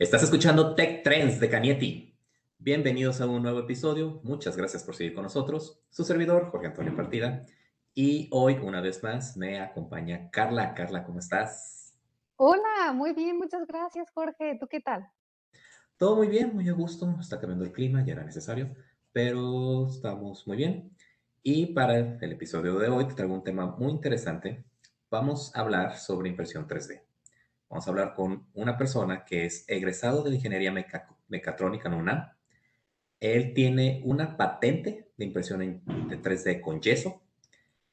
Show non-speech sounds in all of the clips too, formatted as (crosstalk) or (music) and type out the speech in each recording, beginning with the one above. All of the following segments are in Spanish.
Estás escuchando Tech Trends de Canieti. Bienvenidos a un nuevo episodio. Muchas gracias por seguir con nosotros. Su servidor, Jorge Antonio Partida. Y hoy, una vez más, me acompaña Carla. Carla, ¿cómo estás? Hola, muy bien, muchas gracias, Jorge. ¿Tú qué tal? Todo muy bien, muy a gusto. Está cambiando el clima, ya era necesario, pero estamos muy bien. Y para el episodio de hoy te traigo un tema muy interesante. Vamos a hablar sobre impresión 3D. Vamos a hablar con una persona que es egresado de ingeniería mecatrónica en UNAM. Él tiene una patente de impresión de 3D con yeso.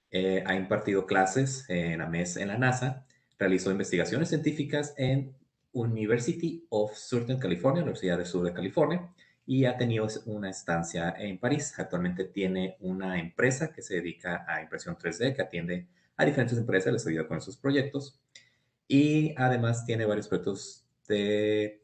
Eh, ha impartido clases en AMES en la NASA. Realizó investigaciones científicas en University of Southern California, Universidad del Sur de California, y ha tenido una estancia en París. Actualmente tiene una empresa que se dedica a impresión 3D, que atiende a diferentes empresas, les ayuda con sus proyectos. Y además tiene varios proyectos de,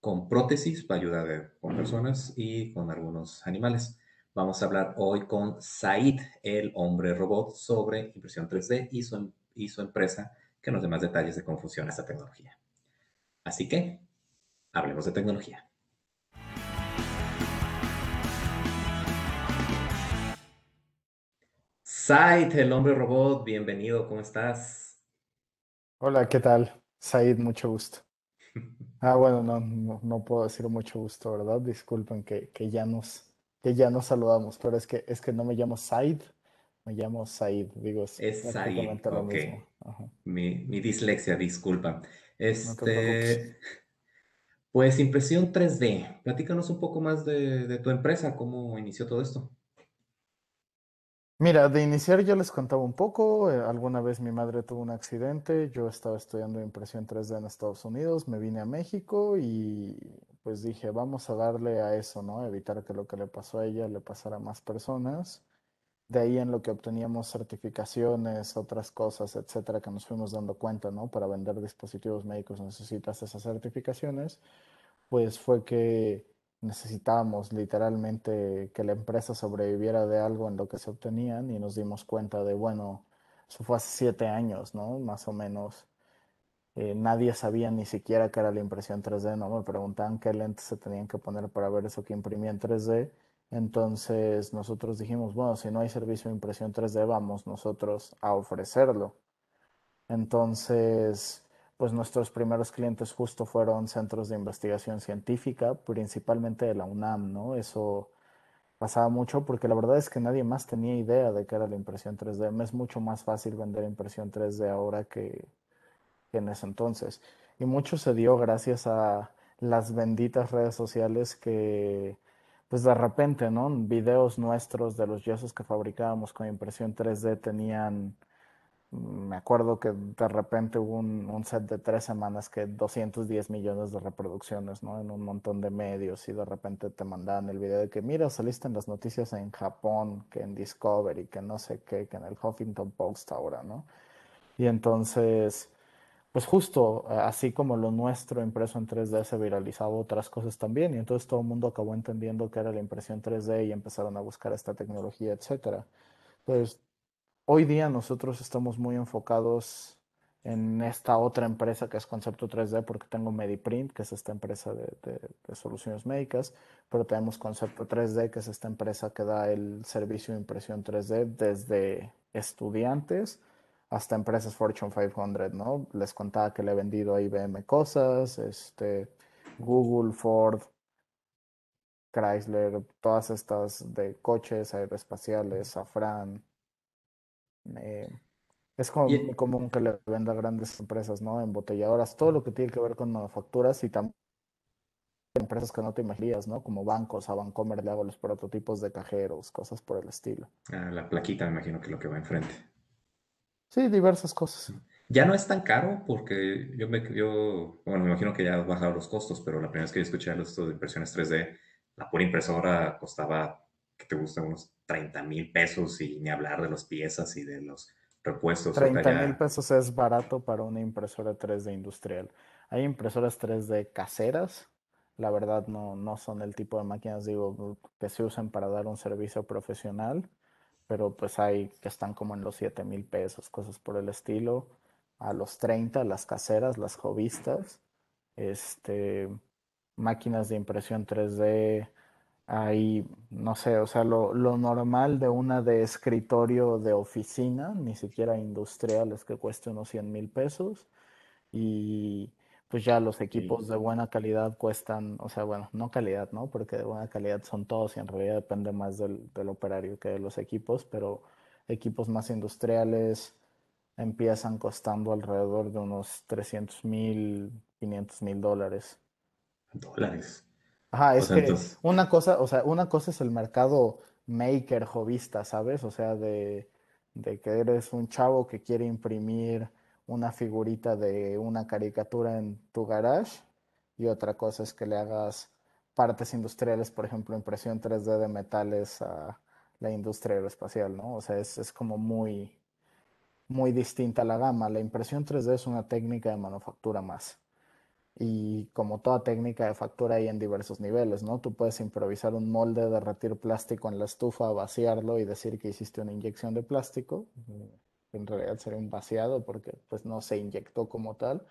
con prótesis para ayudar con personas y con algunos animales. Vamos a hablar hoy con Said, el hombre robot, sobre impresión 3D y su, y su empresa, que nos dé más detalles de cómo funciona esta tecnología. Así que, hablemos de tecnología. Said, el hombre robot, bienvenido, ¿cómo estás? Hola, ¿qué tal? Said, mucho gusto. (laughs) Ah, bueno, no, no, puedo decir mucho gusto, ¿verdad? Disculpen que, que, ya nos, que ya nos saludamos, pero es que, es que no me llamo Said, me llamo Said, digo, es, es Said, lo mismo. Mi, mi, dislexia, disculpa. Este, pues impresión 3D, platícanos un poco más de, de tu empresa, cómo inició todo esto. Mira, de iniciar yo les contaba un poco. Eh, alguna vez mi madre tuvo un accidente, yo estaba estudiando impresión 3D en Estados Unidos, me vine a México y pues dije, vamos a darle a eso, ¿no? Evitar que lo que le pasó a ella le pasara a más personas. De ahí en lo que obteníamos certificaciones, otras cosas, etcétera, que nos fuimos dando cuenta, ¿no? Para vender dispositivos médicos necesitas esas certificaciones. Pues fue que necesitábamos literalmente que la empresa sobreviviera de algo en lo que se obtenían y nos dimos cuenta de, bueno, eso fue hace siete años, ¿no? Más o menos. Eh, nadie sabía ni siquiera qué era la impresión 3D, ¿no? Me preguntaban qué lentes se tenían que poner para ver eso que imprimía en 3D. Entonces nosotros dijimos, bueno, si no hay servicio de impresión 3D, vamos nosotros a ofrecerlo. Entonces pues nuestros primeros clientes justo fueron centros de investigación científica, principalmente de la UNAM, ¿no? Eso pasaba mucho porque la verdad es que nadie más tenía idea de qué era la impresión 3D. Me es mucho más fácil vender impresión 3D ahora que, en ese entonces. Y mucho se dio gracias a las benditas redes sociales que, pues de repente, ¿no? Videos nuestros de los yesos que fabricábamos con impresión 3D tenían me acuerdo que de repente hubo un, set de tres semanas que 210 millones de reproducciones, ¿no? En un montón de medios y de repente te mandaban el video de que, mira, saliste en las noticias en Japón, que en Discovery, que no sé qué, que en el Huffington Post ahora, ¿no? Y entonces, pues justo así como lo nuestro impreso en 3D se viralizaba otras cosas también y entonces todo el mundo acabó entendiendo que era la impresión 3D y empezaron a buscar esta tecnología, etcétera. Pues Hoy día nosotros estamos muy enfocados en esta otra empresa que es Concepto 3D porque tengo MediPrint, que es esta empresa de, soluciones médicas, pero tenemos Concepto 3D, que es esta empresa que da el servicio de impresión 3D desde estudiantes hasta empresas Fortune 500, ¿no? Les contaba que le he vendido a IBM cosas, este, Google, Ford, Chrysler, todas estas de coches aeroespaciales, Safran, eh, es como muy común que le venda a grandes empresas, ¿no? Embotelladoras, todo lo que tiene que ver con manufacturas y también empresas que no te imaginas, ¿no? Como bancos, a Bancomer le hago los prototipos de cajeros, cosas por el estilo. Ah, la plaquita me imagino que es lo que va enfrente. Sí, diversas cosas. Ya no es tan caro porque yo me, yo, bueno, me imagino que ya han bajado los costos, pero la primera vez que yo escuché esto de impresiones 3D, la pura impresora costaba, que te gusta, unos 30 mil pesos y ni hablar de las piezas y de los repuestos. 30 mil pesos es barato para una impresora 3D industrial. Hay impresoras 3D caseras, la verdad no, no son el tipo de máquinas digo, que se usan para dar un servicio profesional, pero pues hay que están como en los 7 mil pesos, cosas por el estilo. A los 30, las caseras, las jovistas, este, máquinas de impresión 3D, hay, no sé, o sea, lo, lo, normal de una de escritorio de oficina, ni siquiera industrial, es que cueste unos 100 mil pesos. Y pues ya los equipos de buena calidad cuestan, o sea, bueno, no calidad, ¿no? Porque de buena calidad son todos y en realidad depende más del, del operario que de los equipos, pero equipos más industriales empiezan costando alrededor de unos 300 mil, 500 mil dólares. Dólares. Ajá, es que una cosa, o sea, una cosa es el mercado maker, jovista, ¿sabes? O sea, de, de que eres un chavo que quiere imprimir una figurita de una caricatura en tu garage y otra cosa es que le hagas partes industriales, por ejemplo, impresión 3D de metales a la industria aeroespacial, ¿no? O sea, es, es como muy, muy distinta la gama. La impresión 3D es una técnica de manufactura más. Y como toda técnica de factura hay en diversos niveles, ¿no? Tú puedes improvisar un molde, derretir plástico en la estufa, vaciarlo y decir que hiciste una inyección de plástico en realidad sería un vaciado porque pues no se inyectó como tal.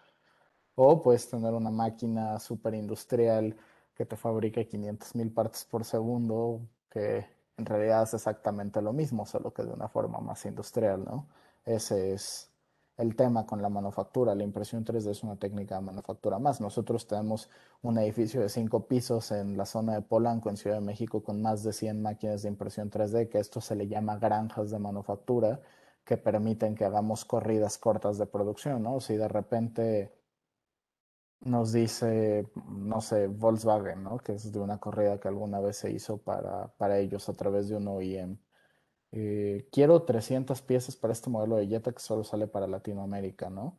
O puedes tener una máquina súper industrial que te fabrica 500 mil partes por segundo, que en realidad es exactamente lo mismo, solo que de una forma más industrial, ¿no? Ese es el tema con la manufactura. La impresión 3D es una técnica de manufactura más. Nosotros tenemos un edificio de cinco pisos en la zona de Polanco, en Ciudad de México, con más de 100 máquinas de impresión 3D, que esto se le llama granjas de manufactura que permiten que hagamos corridas cortas de producción, ¿no? Si de repente nos dice, no sé, Volkswagen, ¿no? Que es de una corrida que alguna vez se hizo para, para ellos a través de un OEM. Eh, quiero 300 piezas para este modelo de Jetta que solo sale para Latinoamérica, ¿no?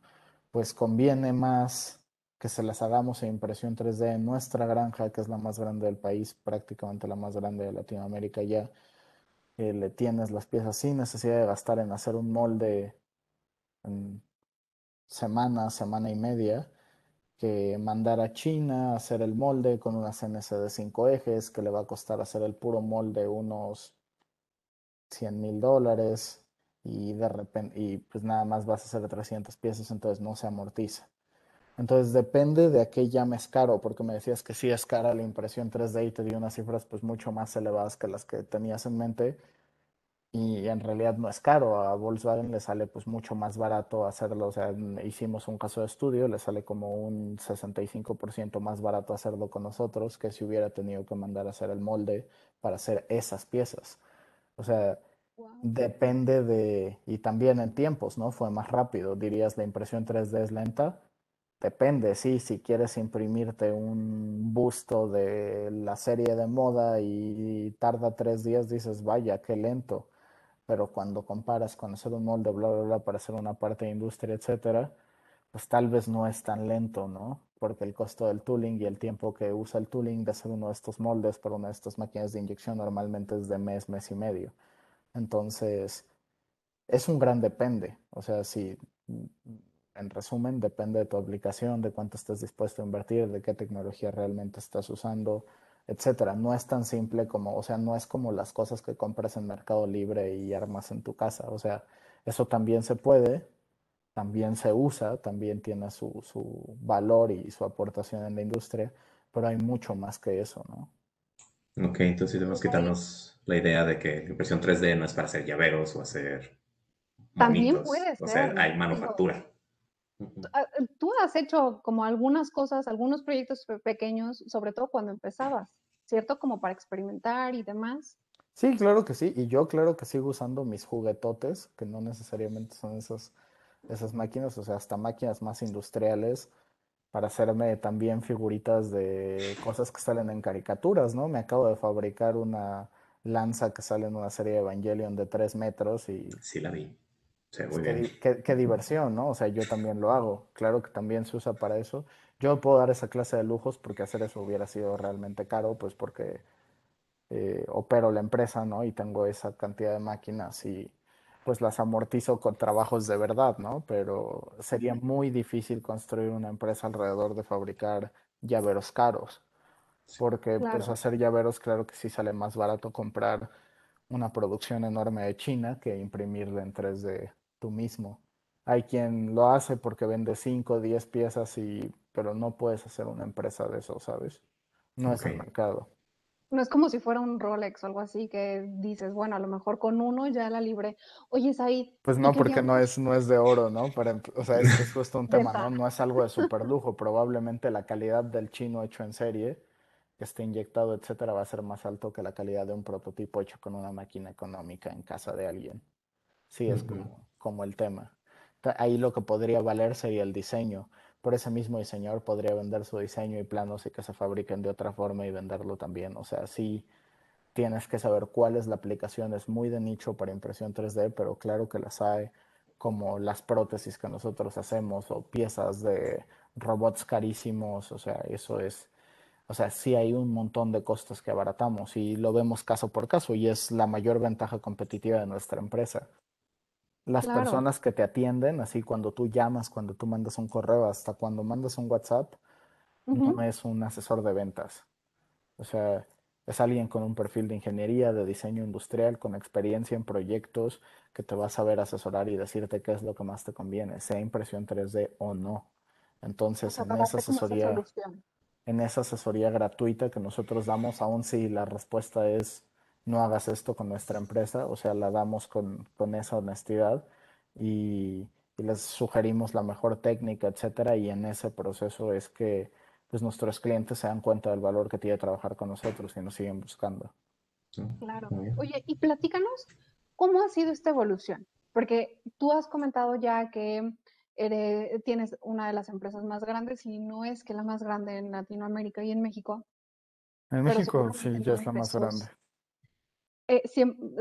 Pues conviene más que se las hagamos en impresión 3D en nuestra granja, que es la más grande del país, prácticamente la más grande de Latinoamérica ya, le tienes las piezas sin necesidad de gastar en hacer un molde en semana, semana y media, que mandar a China a hacer el molde con una CNC de cinco ejes, que le va a costar hacer el puro molde unos 100 mil dólares y de repente, y pues nada más vas a hacer 300 piezas, entonces no se amortiza. Entonces depende de a qué llames caro, porque me decías que sí es cara la impresión 3D y te di unas cifras pues mucho más elevadas que las que tenías en mente y en realidad no es caro. A Volkswagen le sale pues mucho más barato hacerlo. O sea, hicimos un caso de estudio, le sale como un 65% más barato hacerlo con nosotros que si hubiera tenido que mandar a hacer el molde para hacer esas piezas. O sea, depende de, y también en tiempos, ¿no? Fue más rápido. Dirías la impresión 3D es lenta Depende, sí, si quieres imprimirte un busto de la serie de moda y tarda tres días, dices, vaya, qué lento. Pero cuando comparas con hacer un molde, bla, bla, bla, para hacer una parte de industria, etcétera, pues tal vez no es tan lento, ¿no? Porque el costo del tooling y el tiempo que usa el tooling de hacer uno de estos moldes para una de estas máquinas de inyección normalmente es de mes, mes y medio. Entonces, es un gran depende. O sea, si en resumen, depende de tu aplicación, de cuánto estés dispuesto a invertir, de qué tecnología realmente estás usando, etcétera. No es tan simple como, o sea, no es como las cosas que compras en Mercado Libre y armas en tu casa. O sea, eso también se puede, también se usa, también tiene su, su valor y su aportación en la industria, pero hay mucho más que eso, ¿no? Ok, entonces debemos quitarnos la idea de que la impresión 3D no es para hacer llaveros o hacer. También puede ser. O sea, hay manufactura. Ah, eh, tú has hecho como algunas cosas, algunos proyectos pequeños, sobre todo cuando empezabas, ¿cierto? Como para experimentar y demás. Sí, claro que sí. Y yo claro que sigo usando mis juguetotes, que no necesariamente son esas, esas máquinas, o sea, hasta máquinas más industriales para hacerme también figuritas de cosas que salen en caricaturas, ¿no? Me acabo de fabricar una lanza que sale en una serie de Evangelion de tres metros y... Sí, la vi. Pues qué, diversión, ¿no? O sea, yo también lo hago. Claro que también se usa para eso. Yo puedo dar esa clase de lujos porque hacer eso hubiera sido realmente caro, pues porque eh, opero la empresa, ¿no? Y tengo esa cantidad de máquinas y pues las amortizo con trabajos de verdad, ¿no? Pero sería muy difícil construir una empresa alrededor de fabricar llaveros caros. Porque pues hacer llaveros, claro que sí sale más barato comprar una producción enorme de China que imprimirla en 3D tú mismo. Hay quien lo hace porque vende 5 o 10 piezas, y, pero no puedes hacer una empresa de eso, ¿sabes? No es el mercado. No es como si fuera un Rolex o algo así que dices, bueno, a lo mejor con uno ya la libre. Oye, ahí. Pues no, porque no es, no es de oro, ¿no? Para, o sea, es, es justo un (laughs) tema, ¿no? No es algo de (laughs) super lujo. Probablemente la calidad del chino hecho en serie, que esté inyectado, etcétera, va a ser más alto que la calidad de un prototipo hecho con una máquina económica en casa de alguien. Sí, es como, como el tema. Ahí lo que podría valer sería el diseño por ese mismo diseñador podría vender su diseño y planos y que se fabriquen de otra forma y venderlo también. O sea, sí tienes que saber cuál es la aplicación. Es muy de nicho para impresión 3D, pero claro que las hay como las prótesis que nosotros hacemos o piezas de robots carísimos. O sea, eso es, o sea, sí hay un montón de costos que abaratamos y lo vemos caso por caso y es la mayor ventaja competitiva de nuestra empresa las personas que te atienden, así cuando tú llamas, cuando tú mandas un correo, hasta cuando mandas un WhatsApp, no es un asesor de ventas. O sea, es alguien con un perfil de ingeniería, de diseño industrial, con experiencia en proyectos, que te va a saber asesorar y decirte qué es lo que más te conviene, sea impresión 3D o no. Entonces, en esa asesoría, en esa asesoría gratuita que nosotros damos, aun si la respuesta es no hagas esto con nuestra empresa, o sea, la damos con, esa honestidad y, les sugerimos la mejor técnica, etcétera, y en ese proceso es que pues nuestros clientes se dan cuenta del valor que tiene trabajar con nosotros y nos siguen buscando. Claro. Oye, y platícanos, ¿cómo ha sido esta evolución? Porque tú has comentado ya que tienes una de las empresas más grandes y no es que la más grande en Latinoamérica y en México. En México sí, ya es la más grande. Eh,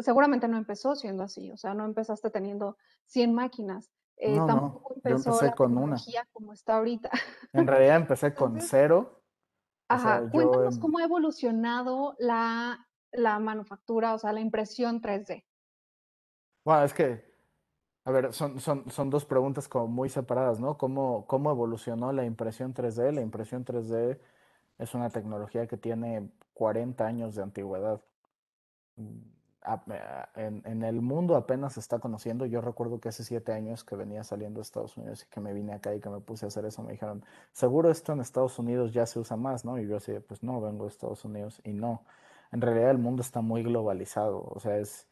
seguramente no empezó siendo así, o sea, no empezaste teniendo 100 máquinas. Eh, tampoco empezó yo empecé con una. como está ahorita. (laughs) En realidad empecé con cero. Ajá, cuéntanos cómo ha evolucionado la, la manufactura, o sea, la impresión 3D. Bueno, es que, a ver, son, son, son dos preguntas como muy separadas, ¿no? ¿Cómo, ¿Cómo evolucionó la impresión 3D? La impresión 3D es una tecnología que tiene 40 años de antigüedad. En, el mundo apenas se está conociendo. Yo recuerdo que hace siete años que venía saliendo de Estados Unidos y que me vine acá y que me puse a hacer eso, me dijeron, seguro esto en Estados Unidos ya se usa más, ¿no? Y yo así, pues no, vengo de Estados Unidos y no. En realidad el mundo está muy globalizado, o sea, es,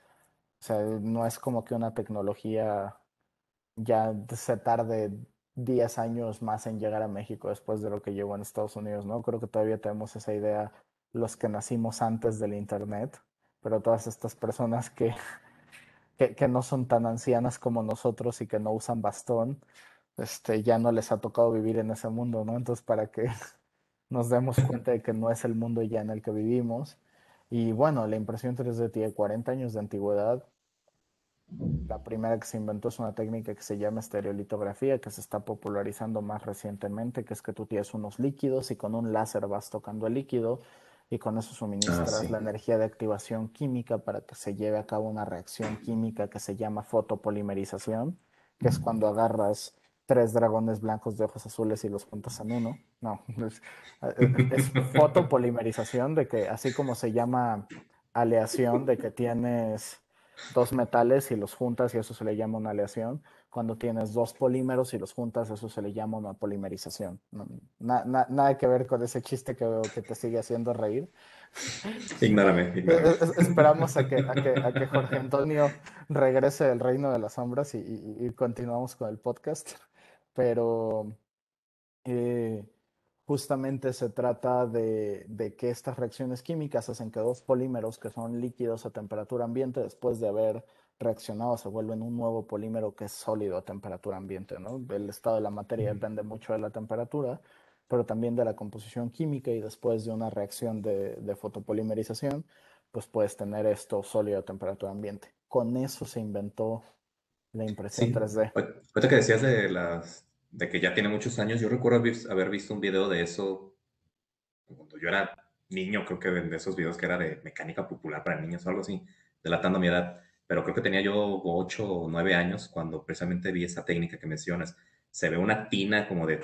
o sea, no es como que una tecnología ya se tarde 10 años más en llegar a México después de lo que llegó en Estados Unidos, ¿no? Creo que todavía tenemos esa idea los que nacimos antes del Internet pero todas estas personas (laughs) que, que, no son tan ancianas como nosotros y que no usan bastón, este, ya no les ha tocado vivir en ese mundo, ¿no? Entonces, para que (laughs) nos demos cuenta de que no es el mundo ya en el que vivimos. Y bueno, la impresión 3D tiene 40 años de antigüedad. La primera que se inventó es una técnica que se llama estereolitografía, que se está popularizando más recientemente, que es que tú tienes unos líquidos y con un láser vas tocando el líquido y con eso suministras ah, la energía de activación química para que se lleve a cabo una reacción química que se llama fotopolimerización, que es cuando agarras tres dragones blancos de ojos azules y los juntas en uno. No, (laughs) es, es fotopolimerización de que así como se llama aleación, de que tienes dos metales y los juntas y eso se le llama una aleación. Cuando tienes dos polímeros y los juntas, eso se le llama una polimerización. nada que ver con ese chiste que veo que te sigue haciendo reír. Ignórame. esperamos a que, a, que, Jorge Antonio regrese del reino de las sombras y, continuamos con el podcast. Pero eh, justamente se trata de, que estas reacciones químicas hacen que dos polímeros que son líquidos a temperatura ambiente, después de haber reaccionado, se vuelven un nuevo polímero que es sólido a temperatura ambiente. ¿no? El estado de la materia depende mucho de la temperatura, pero también de la composición química y después de una reacción de, fotopolimerización, pues puedes tener esto sólido a temperatura ambiente. Con eso se inventó la impresión 3D. Ahorita que decías de las de que ya tiene muchos años. Yo recuerdo haber visto un video de eso cuando yo era niño, creo que de esos videos que era de mecánica popular para niños o algo así, delatando mi edad. Pero creo que tenía yo 8 o 9 años cuando precisamente vi esa técnica que mencionas. Se ve una tina como de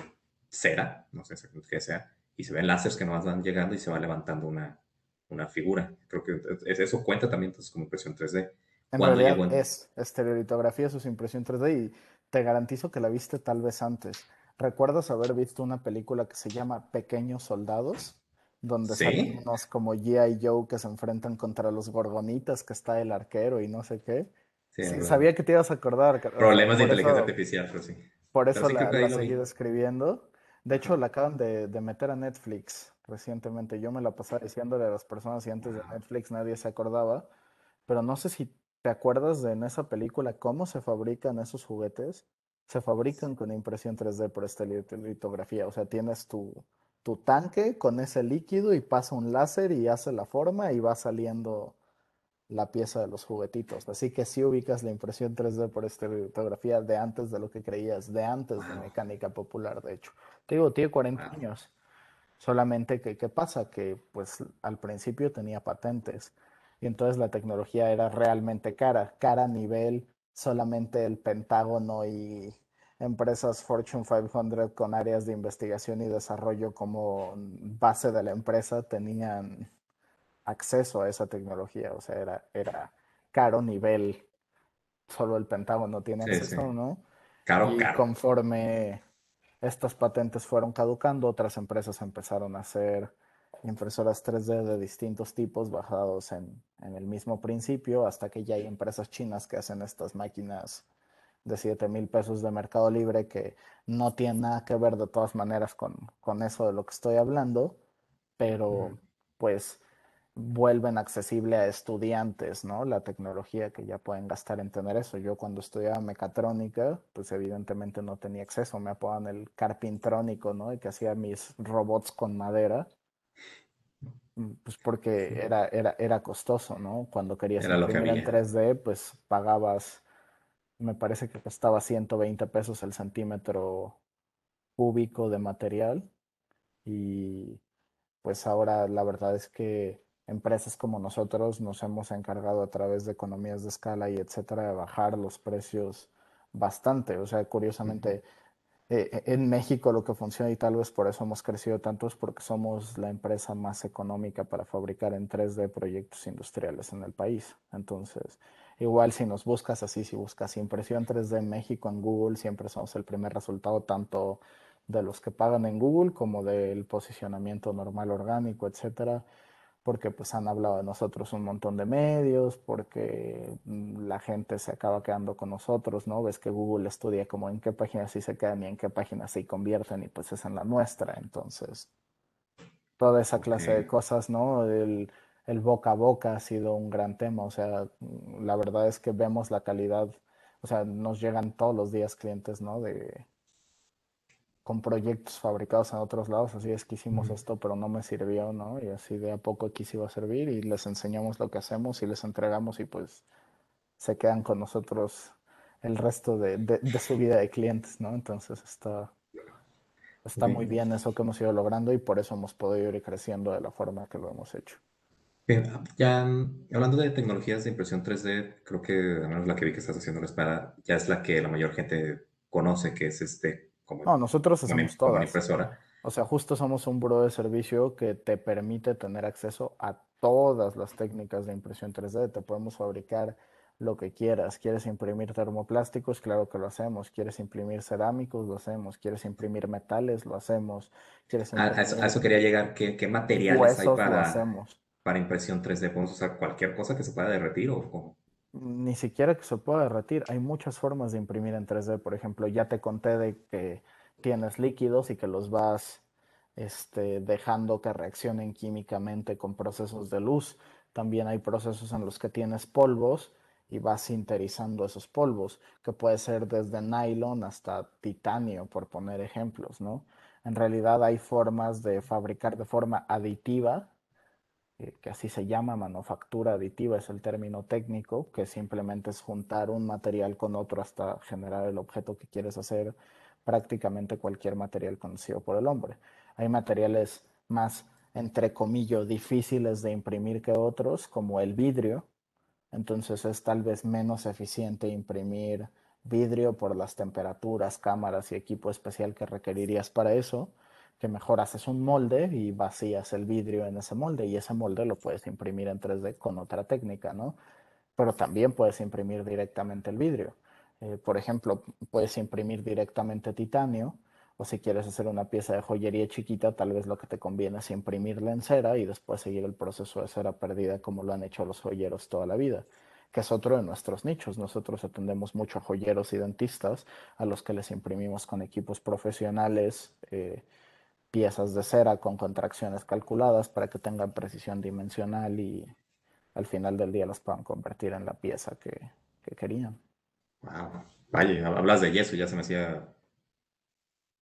cera, no sé qué sea, y se ven láseres que nos van llegando y se va levantando una, una figura. Creo que eso cuenta también entonces como impresión 3D. En realidad es estereolitografía, eso es impresión 3D y te garantizo que la viste tal vez antes. ¿Recuerdas haber visto una película que se llama Pequeños Soldados? Donde salen unos como G.I. Joe que se enfrentan contra los gorgonitas, que está el arquero y no sé qué. Sí, sabía que te ibas a acordar. Problemas de inteligencia artificial, pero sí. Por eso la, he seguido escribiendo. De hecho, la acaban de, de, meter a Netflix recientemente. Yo me la pasaba diciéndole a las personas y antes de Netflix nadie se acordaba. Pero no sé si te acuerdas de en esa película cómo se fabrican esos juguetes. Se fabrican con impresión 3D por esta litografía. O sea, tienes tu, tu tanque con ese líquido y pasa un láser y hace la forma y va saliendo la pieza de los juguetitos. Así que si ubicas la impresión 3D por estereotografía de antes de lo que creías, de antes de mecánica popular, de hecho. Te digo, tiene 40 años. Solamente que, ¿qué pasa? Que pues al principio tenía patentes y entonces la tecnología era realmente cara, cara a nivel solamente el Pentágono y empresas Fortune 500 con áreas de investigación y desarrollo como base de la empresa tenían acceso a esa tecnología. O sea, era, era caro nivel, solo el Pentágono tiene acceso, ¿no? Caro, y conforme estas patentes fueron caducando, otras empresas empezaron a hacer impresoras 3D de distintos tipos basados en, en el mismo principio, hasta que ya hay empresas chinas que hacen estas máquinas de 7 mil pesos de Mercado Libre que no tiene nada que ver de todas maneras con, con eso de lo que estoy hablando, pero pues vuelven accesible a estudiantes, ¿no? La tecnología que ya pueden gastar en tener eso. Yo cuando estudiaba mecatrónica, pues evidentemente no tenía acceso, me apodan el carpintrónico, ¿no? Y que hacía mis robots con madera. Mm, pues porque era, era, era costoso, ¿no? Cuando querías imprimir en 3D, pues pagabas me parece que costaba 120 pesos el centímetro cúbico de material y pues ahora la verdad es que empresas como nosotros nos hemos encargado a través de economías de escala y etcétera de bajar los precios bastante. O sea, curiosamente, eh, en México lo que funciona y tal vez por eso hemos crecido tanto es porque somos la empresa más económica para fabricar en 3D proyectos industriales en el país. Entonces, Igual si nos buscas así, si buscas impresión 3D en México en Google, siempre somos el primer resultado tanto de los que pagan en Google como del posicionamiento normal orgánico, etcétera, porque pues han hablado de nosotros un montón de medios, porque mm, la gente se acaba quedando con nosotros, ¿no? Ves que Google estudia como en qué páginas sí se quedan y en qué páginas se convierten y pues es en la nuestra, entonces toda esa clase de cosas, ¿no? El, el boca a boca ha sido un gran tema. O sea, mm, la verdad es que vemos la calidad, o sea, nos llegan todos los días clientes, ¿no? De con proyectos fabricados en otros lados, así es que hicimos esto, pero no me sirvió, ¿no? Y así de a poco aquí sí va a servir y les enseñamos lo que hacemos y les entregamos y pues se quedan con nosotros el resto de, de, su vida de clientes, ¿no? Entonces está, está muy bien eso que hemos ido logrando y por eso hemos podido ir creciendo de la forma que lo hemos hecho. Bien, ya hablando de tecnologías de impresión 3D, creo que al menos la que vi que estás haciendo la espada ya es la que la mayor gente conoce, que es este como, no, nosotros hacemos todas. impresora. O sea, justo somos un buro de servicio que te permite tener acceso a todas las técnicas de impresión 3D. Te podemos fabricar lo que quieras. ¿Quieres imprimir termoplásticos? Claro que lo hacemos. ¿Quieres imprimir cerámicos? Lo hacemos. ¿Quieres imprimir metales? Lo hacemos. ¿Quieres a, eso, quería llegar. ¿Qué, qué materiales hay para...? Lo hacemos para impresión 3D? ¿Podemos usar cualquier cosa que se pueda derretir o Ni siquiera que se pueda derretir. Hay muchas formas de imprimir en 3D. Por ejemplo, ya te conté de que tienes líquidos y que los vas este, dejando que reaccionen químicamente con procesos de luz. También hay procesos en los que tienes polvos y vas sinterizando esos polvos, que puede ser desde nylon hasta titanio, por poner ejemplos, ¿no? En realidad hay formas de fabricar de forma aditiva que así se llama, manufactura aditiva es el término técnico, que simplemente es juntar un material con otro hasta generar el objeto que quieres hacer, prácticamente cualquier material conocido por el hombre. Hay materiales más, entre comillas, difíciles de imprimir que otros, como el vidrio, entonces es tal vez menos eficiente imprimir vidrio por las temperaturas, cámaras y equipo especial que requerirías para eso que mejor haces un molde y vacías el vidrio en ese molde y ese molde lo puedes imprimir en 3D con otra técnica, ¿no? Pero también puedes imprimir directamente el vidrio. Eh, por ejemplo, puedes imprimir directamente titanio O si quieres hacer una pieza de joyería chiquita, tal vez lo que te conviene es imprimirla en cera y después seguir el proceso de cera perdida como lo han hecho los joyeros toda la vida, que es otro de nuestros nichos. Nosotros atendemos mucho a joyeros y dentistas a los que les imprimimos con equipos profesionales. Eh, piezas de cera con contracciones calculadas para que tengan precisión dimensional y al final del día las puedan convertir en la pieza que, querían. Wow. Vaya, hablas de yeso, ya se me hacía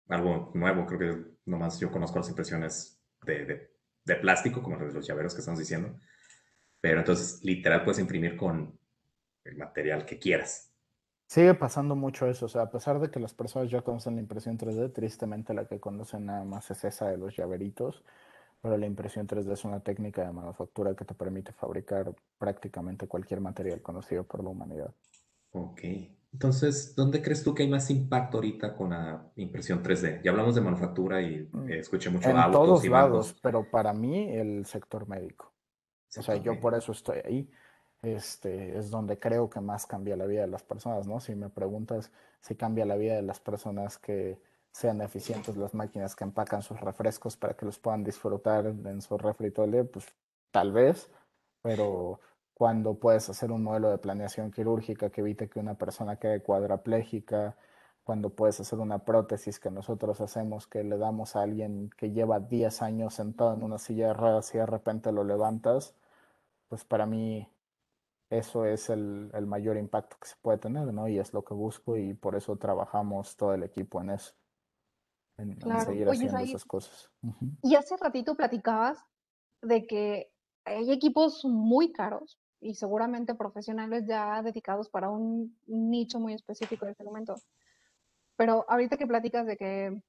algo nuevo. Creo que nomás yo conozco las impresiones de, de, plástico, como los llaveros que estamos diciendo. Pero entonces, literal, puedes imprimir con el material que quieras. Sigue pasando mucho eso, o sea, a pesar de que las personas ya conocen la impresión 3D, tristemente la que conocen nada más es esa de los llaveritos, pero la impresión 3D es una técnica de manufactura que te permite fabricar prácticamente cualquier material conocido por la humanidad. Ok, entonces, ¿dónde crees tú que hay más impacto ahorita con la impresión 3D? Ya hablamos de manufactura y mm, escuché mucho en todos lados, pero para mí el sector médico. o sea, yo por eso estoy ahí este, es donde creo que más cambia la vida de las personas, ¿no? Si me preguntas si cambia la vida de las personas que sean eficientes las máquinas que empacan sus refrescos para que los puedan disfrutar en su refritorio, pues tal vez, pero cuando puedes hacer un modelo de planeación quirúrgica que evite que una persona quede cuadraplégica, cuando puedes hacer una prótesis que nosotros hacemos, que le damos a alguien que lleva 10 años sentado en una silla de ruedas y de repente lo levantas, pues para mí eso es el, mayor impacto que se puede tener, ¿no? Y es lo que busco y por eso trabajamos todo el equipo en eso, en, seguir haciendo esas cosas. Y hace ratito platicabas de que hay equipos muy caros y seguramente profesionales ya dedicados para un nicho muy específico en este momento. Pero ahorita que platicas de que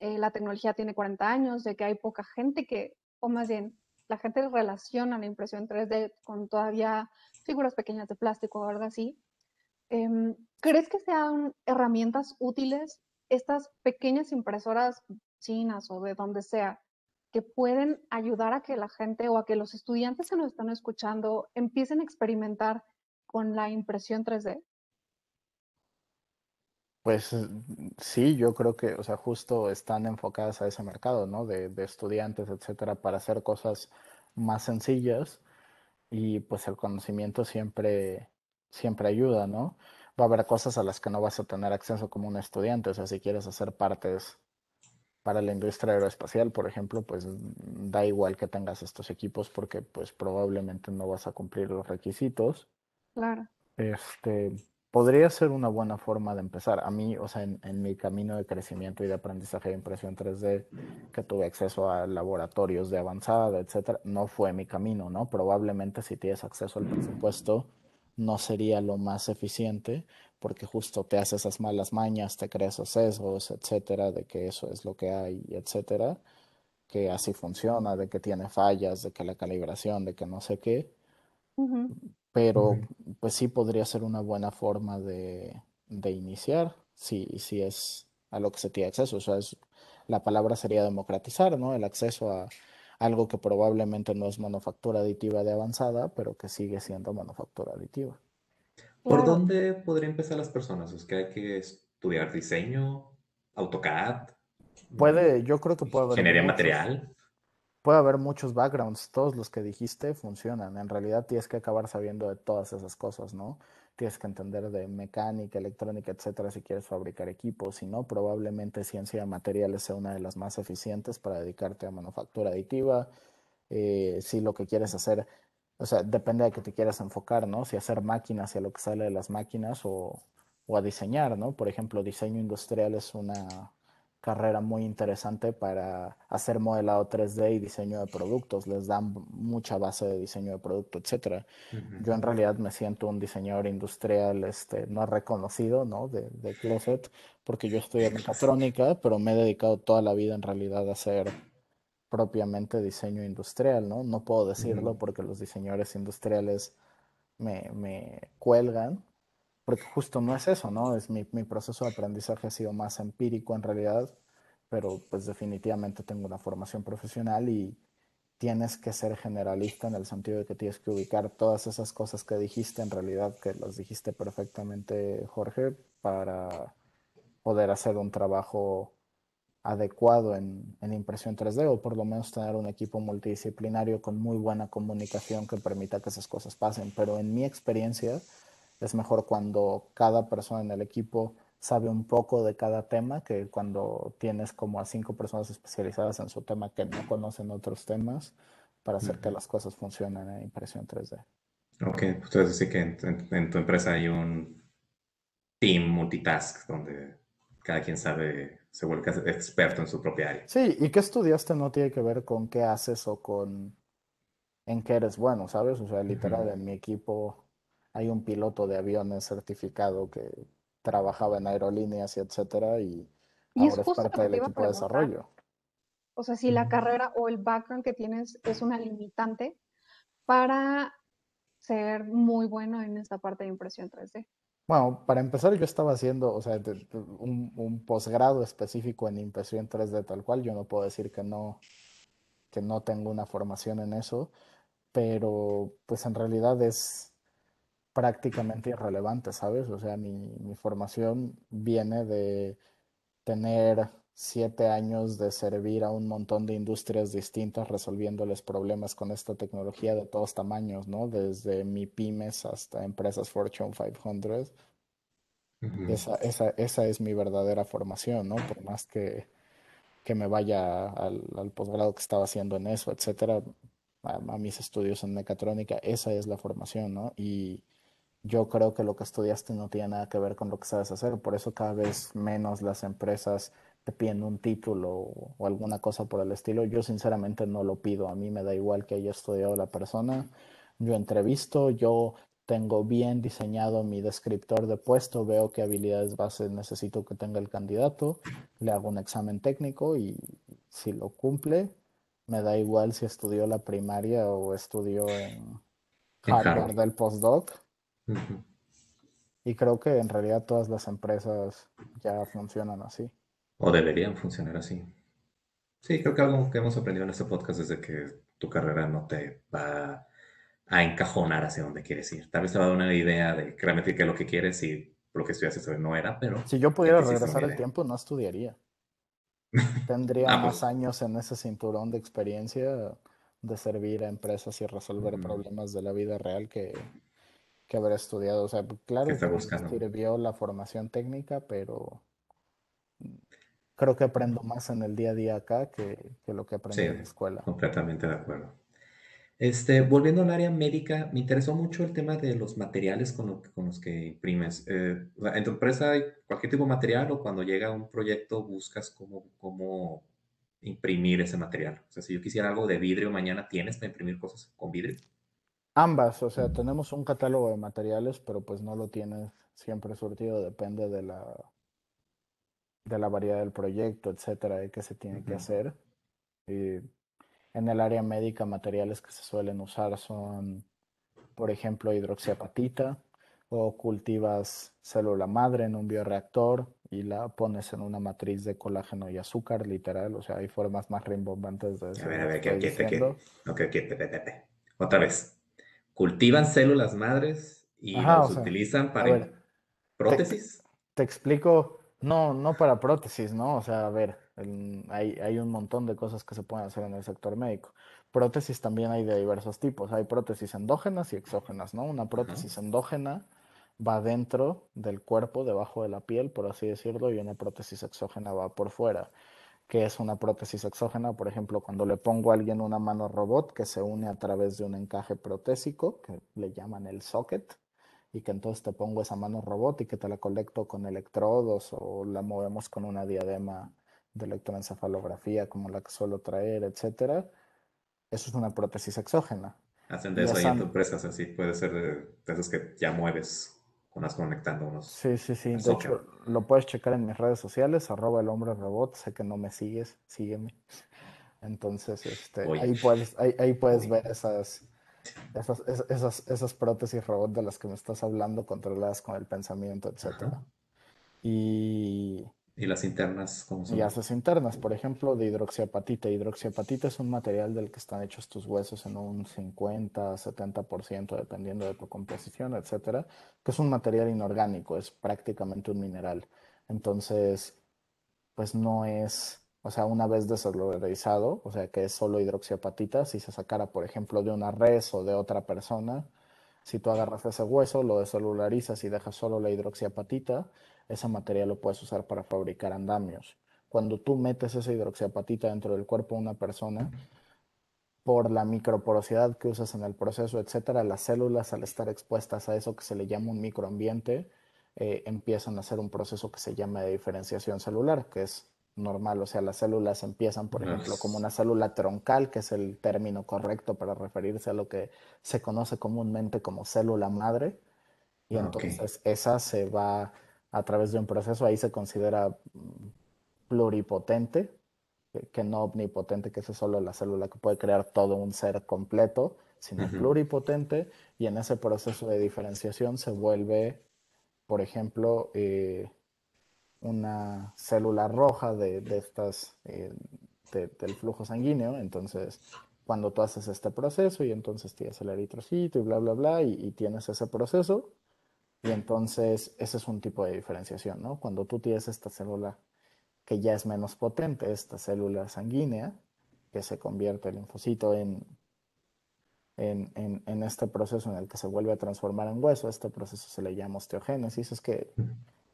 eh, la tecnología tiene 40 años, de que hay poca gente que, o más bien, la gente relaciona la impresión 3D con todavía figuras pequeñas de plástico o algo así. Em, ¿Crees que sean herramientas útiles estas pequeñas impresoras chinas o de donde sea que pueden ayudar a que la gente o a que los estudiantes que nos están escuchando empiecen a experimentar con la impresión 3D? Pues sí, yo creo que, o sea, justo están enfocadas a ese mercado, ¿no? De, de estudiantes, etcétera, para hacer cosas más sencillas y pues el conocimiento siempre, siempre ayuda, ¿no? Va a haber cosas a las que no vas a tener acceso como un estudiante, o sea, si quieres hacer partes para la industria aeroespacial, por ejemplo, pues da igual que tengas estos equipos porque pues probablemente no vas a cumplir los requisitos. Claro. Este, podría ser una buena forma de empezar. A mí, o sea, en, mi camino de crecimiento y de aprendizaje de impresión 3D, que tuve acceso a laboratorios de avanzada, etcétera, no fue mi camino, ¿no? Probablemente si tienes acceso al presupuesto, no sería lo más eficiente, porque justo te hace esas malas mañas, te creas esos sesgos, etcétera, de que eso es lo que hay, etcétera, que así funciona, de que tiene fallas, de que la calibración, de que no sé qué pero pues sí podría ser una buena forma de, iniciar, si, si es a lo que se tiene acceso. O sea, la palabra sería democratizar, ¿no? El acceso a algo que probablemente no es manufactura aditiva de avanzada, pero que sigue siendo manufactura aditiva. ¿Por dónde podrían empezar las personas? ¿Es que hay que estudiar diseño, AutoCAD? Puede, yo creo que puede haber. Ingeniería material puede haber muchos backgrounds, todos los que dijiste funcionan. En realidad tienes que acabar sabiendo de todas esas cosas, ¿no? Tienes que entender de mecánica, electrónica, etcétera, si quieres fabricar equipos. Si no, probablemente ciencia de materiales sea una de las más eficientes para dedicarte a manufactura aditiva. Eh, si lo que quieres hacer, o sea, depende de que te quieras enfocar, ¿no? Si hacer máquinas y a lo que sale de las máquinas o, o a diseñar, ¿no? Por ejemplo, diseño industrial es una carrera muy interesante para hacer modelado 3D y diseño de productos. Les dan mucha base de diseño de producto, etcétera. Yo en realidad me siento un diseñador industrial este, no reconocido, ¿no? De, de closet, porque yo estudié mecatrónica, pero me he dedicado toda la vida en realidad a hacer propiamente diseño industrial, ¿no? No puedo decirlo porque los diseñadores industriales me, me cuelgan, porque justo no es eso, ¿no? Es mi, proceso de aprendizaje ha sido más empírico en realidad, pero pues definitivamente tengo una formación profesional y tienes que ser generalista en el sentido de que tienes que ubicar todas esas cosas que dijiste, en realidad que las dijiste perfectamente, Jorge, para poder hacer un trabajo adecuado en, en, impresión 3D o por lo menos tener un equipo multidisciplinario con muy buena comunicación que permita que esas cosas pasen. Pero en mi experiencia es mejor cuando cada persona en el equipo sabe un poco de cada tema que cuando tienes como a cinco personas especializadas en su tema que no conocen otros temas para hacer que las cosas funcionen en impresión 3D. Ok, entonces decir que en, tu empresa hay un team multitask donde cada quien sabe, se vuelve experto en su propia área. Sí, y qué estudiaste no tiene que ver con qué haces o con en qué eres bueno, ¿sabes? O sea, literal, en mi equipo hay un piloto de aviones certificado que trabajaba en aerolíneas y etcétera, y, ahora es, parte del equipo de desarrollo. O sea, si la carrera o el background que tienes es una limitante para ser muy bueno en esta parte de impresión 3D. Bueno, para empezar yo estaba haciendo, o sea, un, un, posgrado específico en impresión 3D tal cual. Yo no puedo decir que no, que no tengo una formación en eso, pero pues en realidad es prácticamente irrelevante, ¿sabes? O sea, mi, mi formación viene de tener siete años de servir a un montón de industrias distintas resolviéndoles problemas con esta tecnología de todos tamaños, ¿no? Desde mi pymes hasta empresas Fortune 500. esa, esa, esa, es mi verdadera formación, ¿no? Por más que, que me vaya al, al, posgrado que estaba haciendo en eso, etcétera, a, a, mis estudios en mecatrónica, esa es la formación, ¿no? Y yo creo que lo que estudiaste no tiene nada que ver con lo que sabes hacer, por eso cada vez menos las empresas te piden un título o, alguna cosa por el estilo. Yo sinceramente no lo pido, a mí me da igual que haya estudiado la persona. Yo entrevisto, yo tengo bien diseñado mi descriptor de puesto, veo qué habilidades base necesito que tenga el candidato, le hago un examen técnico y si lo cumple, me da igual si estudió la primaria o estudió en Harvard del postdoc. Y creo que en realidad todas las empresas ya funcionan así. O deberían funcionar así. Sí, creo que algo que hemos aprendido en este podcast es de que tu carrera no te va a encajonar hacia donde quieres ir. Tal vez te va a dar una idea de realmente qué es lo que quieres y lo que estudiaste no era, pero... Si yo pudiera regresar el tiempo, no estudiaría. (laughs) Tendría ah, más pues. años en ese cinturón de experiencia de servir a empresas y resolver problemas de la vida real que, que haber estudiado. O sea, claro que sirvió la formación técnica, pero creo que aprendo más en el día a día acá que, lo que aprendí en la escuela. Completamente de acuerdo. Este, volviendo al área médica, me interesó mucho el tema de los materiales con, con los que imprimes. Eh, ¿En tu empresa hay cualquier tipo de material o cuando llega un proyecto buscas cómo, cómo imprimir ese material? O sea, si yo quisiera algo de vidrio mañana, ¿tienes para imprimir cosas con vidrio? Ambas, o sea, tenemos un catálogo de materiales, pero pues no lo tienes siempre surtido, depende de la, de la variedad del proyecto, etcétera, de qué se tiene que hacer. Y en el área médica, materiales que se suelen usar son, por ejemplo, hidroxiapatita, o cultivas célula madre en un bioreactor y la pones en una matriz de colágeno y azúcar, literal. O sea, hay formas más rimbombantes de eso. A ver, a ver, ¿qué, qué, qué, Otra vez. Cultivan células madres y las utilizan para prótesis. te explico no, no para prótesis, ¿no? O sea, a ver, hay, hay, un montón de cosas que se pueden hacer en el sector médico. Prótesis también hay de diversos tipos. Hay prótesis endógenas y exógenas, ¿no? Una prótesis endógena va dentro del cuerpo, debajo de la piel, por así decirlo, y una prótesis exógena va por fuera. ¿Qué es una prótesis exógena? Por ejemplo, cuando le pongo a alguien una mano robot que se une a través de un encaje protésico, que le llaman el socket, y que entonces te pongo esa mano robot y que te la colecto con electrodos o la movemos con una diadema de electroencefalografía como la que suelo traer, etcétera. Eso es una prótesis exógena. Hacen de eso ahí en tu empresa, así puede ser de, esos que ya mueves con conectando unos. Sí, sí, sí. De hecho, lo puedes checar en mis redes sociales, arroba el hombre robot. Sé que no me sigues, sígueme. Entonces, este, ahí puedes, ahí puedes ver esas, esas, esas, esas prótesis robot de las que me estás hablando, controladas con el pensamiento, etc. Y... ¿Y las internas cómo son? Y las internas, por ejemplo, de hidroxiapatita. Hidroxiapatita es un material del que están hechos tus huesos en un 50, 70%, dependiendo de tu composición, etcétera, que es un material inorgánico, es prácticamente un mineral. Entonces, pues no es o sea, una vez decelularizado, o sea, que es solo hidroxiapatita, si se sacara, por ejemplo, de una res o de otra persona, si tú agarras ese hueso, lo decelularizas y dejas solo la hidroxiapatita, ese material lo puedes usar para fabricar andamios. Cuando tú metes esa hidroxiapatita dentro del cuerpo de una persona, por la microporosidad que usas en el proceso, etcétera, las células al estar expuestas a eso que se le llama un microambiente, eh, empiezan a hacer un proceso que se llama de diferenciación celular, que es normal, o sea, las células empiezan, por ejemplo, como una célula troncal, que es el término correcto para referirse a lo que se conoce comúnmente como célula madre, y entonces esa se va a través de un proceso, ahí se considera mm, pluripotente, que no omnipotente, que es solo la célula que puede crear todo un ser completo, sino pluripotente, y en ese proceso de diferenciación se vuelve, por ejemplo, eh, una célula roja de, estas, eh, del flujo sanguíneo, entonces cuando tú haces este proceso y entonces tienes el eritrocito y bla, bla, bla, y, y, tienes ese proceso, y entonces ese es un tipo de diferenciación, ¿no? Cuando tú tienes esta célula que ya es menos potente, esta célula sanguínea, que se convierte el linfocito en, en, este proceso en el que se vuelve a transformar en hueso. Este proceso se le llama osteogénesis. Es que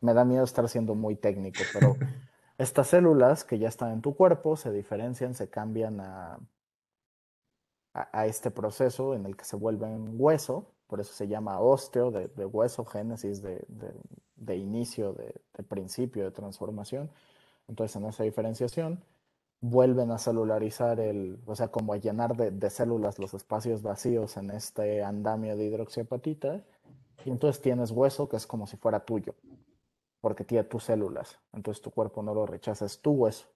me da miedo estar siendo muy técnico, pero (laughs) estas células que ya están en tu cuerpo se diferencian, se cambian a, a, este proceso en el que se vuelven hueso. Por eso se llama osteo, de, hueso, génesis, de, de inicio, de, principio, de transformación. Entonces, en esa diferenciación, vuelven a celularizar el, o sea, como a llenar de, células los espacios vacíos en este andamio de hidroxiapatita, y entonces tienes hueso que es como si fuera tuyo, porque tiene tus células, entonces tu cuerpo no lo rechaza, es tu hueso.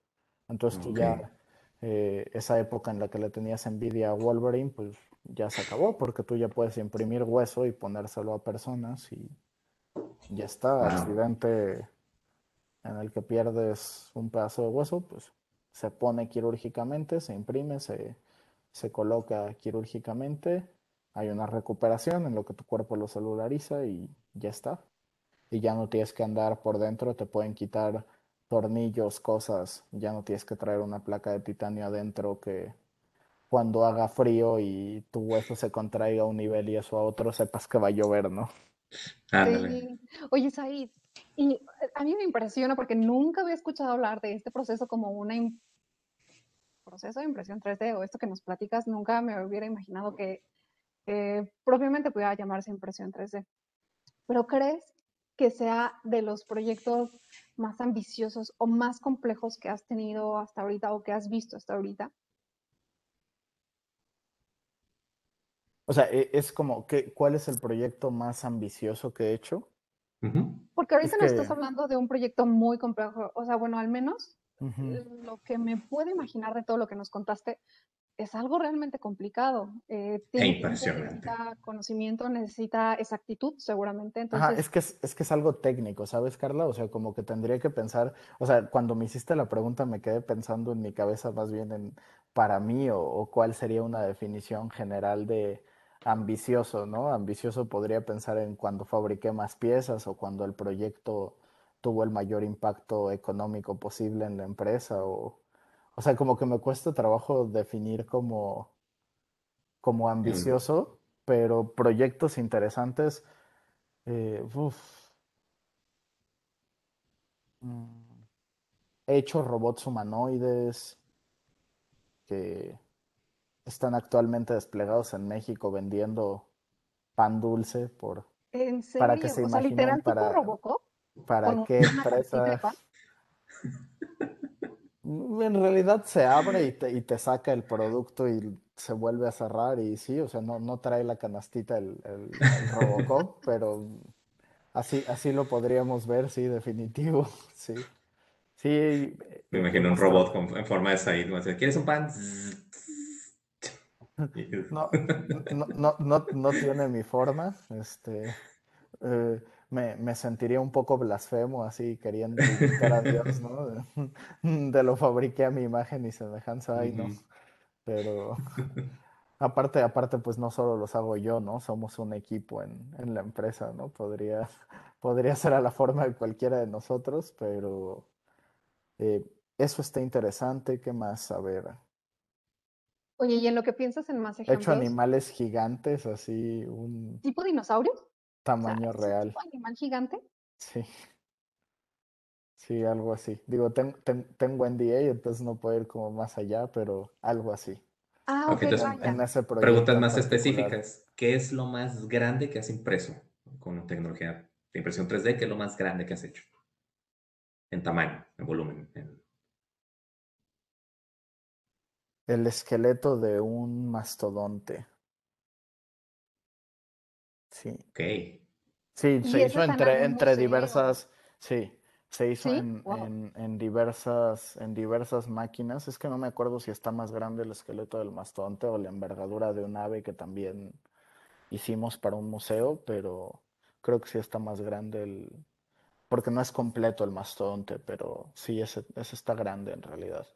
Entonces tú ya, eh, esa época en la que le tenías envidia a Wolverine, pues ya se acabó, porque tú ya puedes imprimir hueso y ponérselo a personas y ya está, accidente en el que pierdes un pedazo de hueso, pues se pone quirúrgicamente, se imprime, se, se coloca quirúrgicamente, hay una recuperación en lo que tu cuerpo lo celulariza y ya está. Y ya no tienes que andar por dentro, te pueden quitar tornillos, cosas, ya no tienes que traer una placa de titanio adentro que cuando haga frío y tu hueso se contraiga a un nivel y eso a otro, sepas que va a llover, ¿no? Sí. Oye, Said, y a mí me impresiona porque nunca había escuchado hablar de este proceso como un proceso de impresión 3D o esto que nos platicas, nunca me hubiera imaginado que propiamente pudiera llamarse impresión 3D. Pero ¿crees que sea de los proyectos más ambiciosos o más complejos que has tenido hasta ahorita o que has visto hasta ahorita? O sea, e, es como, que, ¿cuál es el proyecto más ambicioso que he hecho? Porque ahorita no estás hablando de un proyecto muy complejo, o sea, bueno, al menos lo que me puedo imaginar de todo lo que nos contaste es algo realmente complicado. Eh, tiene, necesita conocimiento, necesita exactitud, seguramente. Entonces... es, que es, que es algo técnico, ¿sabes, Carla? O sea, como que tendría que pensar, o sea, cuando me hiciste la pregunta me quedé pensando en mi cabeza más bien en para mí o cuál sería una definición general de, ambicioso, ¿no? Ambicioso podría pensar en cuando fabriqué más piezas o cuando el proyecto tuvo el mayor impacto económico posible en la empresa o, o sea, como que me cuesta trabajo definir como, como ambicioso, pero proyectos interesantes, eh, mm, He hecho robots humanoides que están actualmente desplegados en México vendiendo pan dulce por para que se imaginen para, para qué (laughs) empresa en realidad se abre y te, y te, saca el producto y se vuelve a cerrar y sí, o sea, no, no trae la canastita el, el, Robocop, (laughs) pero así, así lo podríamos ver, sí, definitivo, (laughs) sí. Sí. Me imagino un robot con, en forma de Said, ¿quieres un pan? (laughs) No, no, no, no, tiene mi forma. Este, eh, me, me, sentiría un poco blasfemo así, queriendo invitar a Dios, ¿no? (laughs) De, lo fabriqué a mi imagen y semejanza, ay, no. Pero aparte, aparte, pues no solo los hago yo, ¿no? Somos un equipo en, en la empresa, ¿no? Podría, podría ser a la forma de cualquiera de nosotros, pero eh, eso está interesante. ¿Qué más? A ver. Oye, ¿y en lo que piensas en más He ejemplos? hecho animales gigantes, así, un ¿Tipo dinosaurio? tamaño ¿es un real. tipo animal gigante? Sí. Sí, algo así. Digo, ten- ten- tengo NDA, entonces no puedo ir como más allá, pero algo así. Ah, Ok, ok, entonces, vaya. En ese proyecto Preguntas más específicas. ¿Qué es lo más grande que has impreso con tecnología de impresión 3D? ¿Qué es lo más grande que has hecho? En tamaño, en volumen. en- El esqueleto de un mastodonte. Sí. Ok. Sí, ¿Y se hizo entre, entre diversas, sí, se hizo ¿Sí? en, Wow. en, en diversas, en diversas máquinas. Es que no me acuerdo si está más grande el esqueleto del mastodonte o la envergadura de un ave que también hicimos para un museo, pero creo que sí está más grande el, porque no es completo el mastodonte, pero sí, ese, ese está grande en realidad.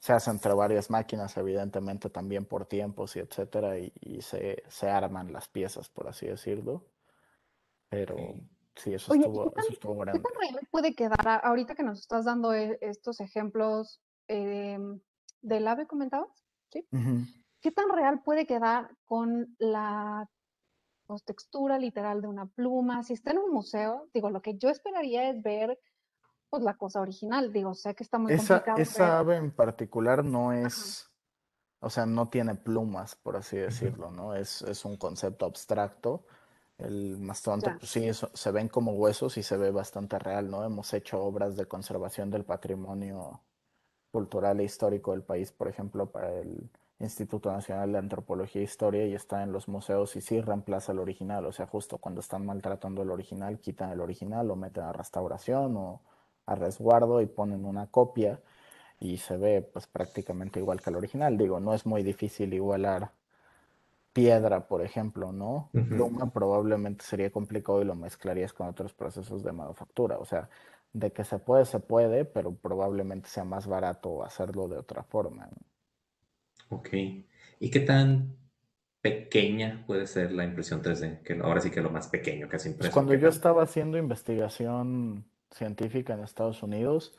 Se hace entre varias máquinas, evidentemente también por tiempos y etcétera, y, y se, se arman las piezas, por así decirlo. Pero sí, eso Oye, ¿y estuvo, tan, eso estuvo qué grande. tan real puede quedar, ahorita que nos estás dando e- estos ejemplos em, del ave, comentabas? ¿Sí? ¿Qué tan real puede quedar con la pues, textura literal de una pluma? Si está en un museo, digo, lo que yo esperaría es ver pues la cosa original. Digo, sé que está muy Esa, complicado esa ave en particular no Ajá, es, o sea, no tiene plumas, por así decirlo, ¿no? Es, es un concepto abstracto. El mastodonte, ya. pues sí, eso, se ven como huesos y se ve bastante real, ¿no? Hemos hecho obras de conservación del patrimonio cultural e histórico del país, por ejemplo, para el Instituto Nacional de Antropología e Historia y está en los museos y sí reemplaza el original, o sea, justo cuando están maltratando el original, quitan el original, lo meten a restauración o a resguardo y ponen una copia y se ve pues prácticamente igual que el original. Digo, no es muy difícil igualar piedra, por ejemplo, ¿no? Ujú. Pluma probablemente sería complicado y lo mezclarías con otros procesos de manufactura. O sea, de que se puede, se puede, pero probablemente sea más barato hacerlo de otra forma. Ok. ¿Y qué tan pequeña puede ser la impresión 3D? Que ahora sí que lo más pequeño que has Pues impreso. cuando ¿Qué yo estaba haciendo investigación científica en Estados Unidos,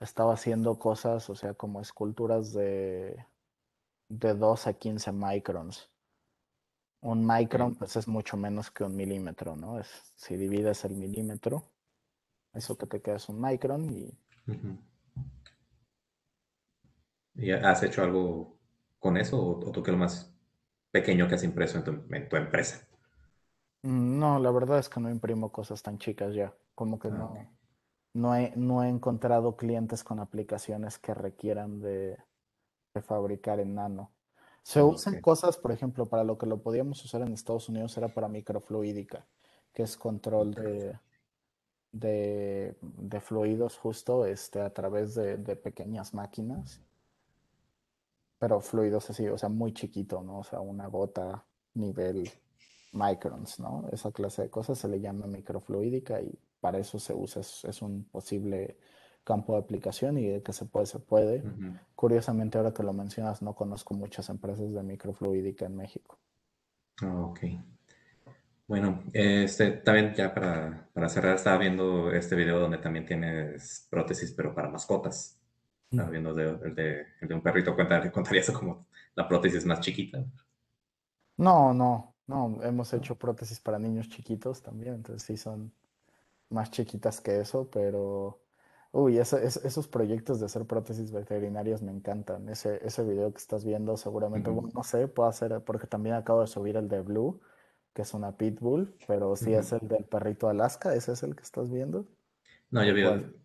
estaba haciendo cosas, o sea, como esculturas de, de 2 a 15 microns. Un micron, pues es mucho menos que un milímetro, ¿no? Es, si divides el milímetro, eso que te queda es un micron y. ¿Y has hecho algo con eso o, o tú qué lo más pequeño que has impreso en tu, en tu empresa? Mm, No, la verdad es que no imprimo cosas tan chicas ya. Como que Ah, no, no he, no he encontrado clientes con aplicaciones que requieran de, de fabricar en nano. Se usan Ok. cosas, por ejemplo, para lo que lo podíamos usar en Estados Unidos era para microfluídica, que es control de, de, de fluidos justo este, a través de, de pequeñas máquinas, pero fluidos así, o sea, muy chiquito, ¿no? O sea, una gota nivel microns, ¿no? Esa clase de cosas se le llama microfluídica y para eso se usa, es, es un posible campo de aplicación y de que se puede, se puede. Curiosamente, ahora que lo mencionas, no conozco muchas empresas de microfluídica en México. Ah, ok. Bueno, este, también ya para, para cerrar, estaba viendo este video donde también tienes prótesis, pero para mascotas. Estaba viendo el de, el de, el de un perrito, cuenta, contaría eso como la prótesis más chiquita. No, no, no, hemos hecho prótesis para niños chiquitos también, entonces sí son más chiquitas que eso, pero uy, ese- es- esos proyectos de hacer prótesis veterinarias me encantan. Ese, ese video que estás viendo seguramente, Ujú, bueno, no sé, puedo hacer, porque también acabo de subir el de Blue, que es una pitbull, pero sí es ujú. el del perrito Alaska, ¿ese es el que estás viendo? No, yo ¿O vi cuál? el,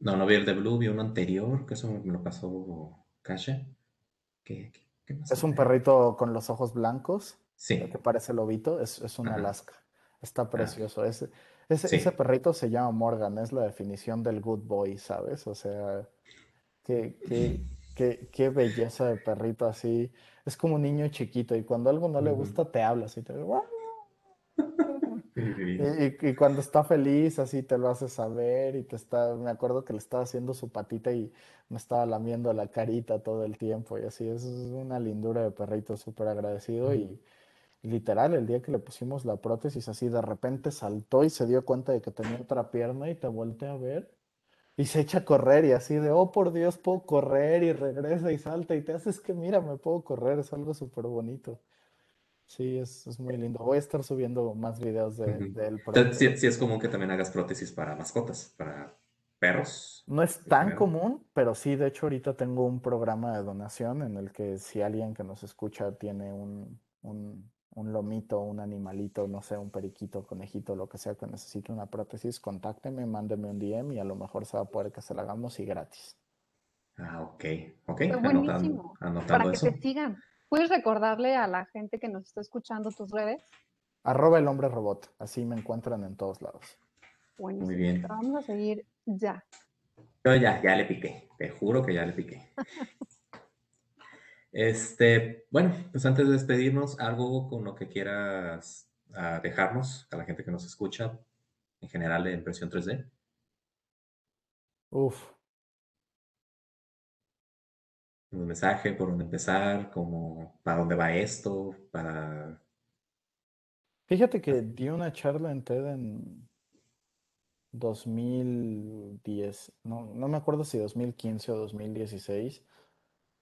no, no vi el de Blue, vi uno anterior, que eso me lo pasó Kasha. ¿Qué, qué, qué Es un era? perrito con los ojos blancos, el que Sí, parece lobito, es, es un Alaska. Está ah, precioso. Ese, ese, ese perrito se llama Morgan, es la definición del good boy, ¿sabes? O sea, qué, qué, qué, qué belleza de perrito así. Es como un niño chiquito y cuando algo no le gusta te habla así, te (laughs) y, y- y cuando está feliz, así te lo hace saber y te está, me acuerdo que le estaba haciendo su patita y me estaba lamiendo la carita todo el tiempo y así, es una lindura de perrito súper agradecido y literal, el día que le pusimos la prótesis así, de repente saltó y se dio cuenta de que tenía otra pierna y te volteé a ver Y se echa a correr y así de, oh por Dios, puedo correr y regresa y salta y te haces que mira, me puedo correr, es algo súper bonito. Sí, es, es, muy lindo. Voy a estar subiendo más videos de, él. Sí, sí, es común que también hagas prótesis para mascotas, para perros. No es tan común, pero sí, de hecho ahorita tengo un programa de donación en el que si alguien que nos escucha tiene un, un un lomito, un animalito, no sé, un periquito, conejito, lo que sea que necesite una prótesis, contácteme, mándeme un DM y a lo mejor se va a poder que se la hagamos y gratis. Ah, ok, ok. Anotando, Para que te sigan. ¿Puedes recordarle a la gente que nos está escuchando tus redes? Arroba el hombre robot, así me encuentran en todos lados. Muy bien. Vamos a seguir ya. Yo ya, ya le piqué, te juro que ya le piqué. (laughs) Este, bueno, pues antes de despedirnos, algo con lo que quieras ah, dejarnos a la gente que nos escucha, en general de impresión 3D. Uf. Un mensaje por dónde empezar, como para dónde va esto, para... Fíjate que di una charla en TED en 2010, no, no me acuerdo si 2015 o 2016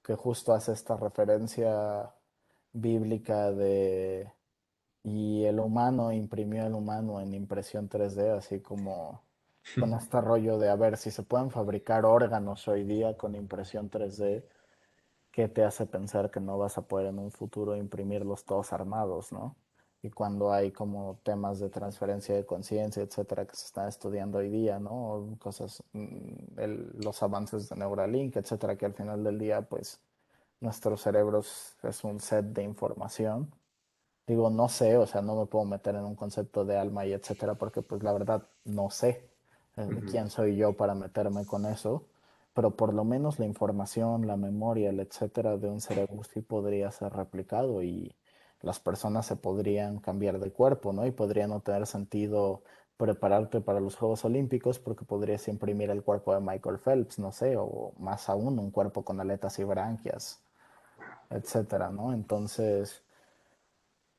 que justo hace esta referencia bíblica de y el humano imprimió el humano en impresión 3D, así como con (laughs) este rollo de a ver si se pueden fabricar órganos hoy día con impresión 3D, ¿qué te hace pensar que no vas a poder en un futuro imprimirlos todos armados, no? Y cuando hay como temas de transferencia de conciencia, etcétera, que se están estudiando hoy día, ¿no? Cosas, mm, los avances de Neuralink, etcétera, que al final del día, pues, nuestros cerebros es un set de información. Digo, no sé, o sea, no me puedo meter en un concepto de alma y etcétera, porque pues la verdad no sé eh, quién soy yo para meterme con eso, pero por lo menos la información, la memoria, el etcétera de un cerebro sí podría ser replicado y, las personas se podrían cambiar de cuerpo, ¿no? Y podría no tener sentido prepararte para los Juegos Olímpicos porque podrías imprimir el cuerpo de Michael Phelps, no sé, o más aún un cuerpo con aletas y branquias, etcétera, ¿no? Entonces,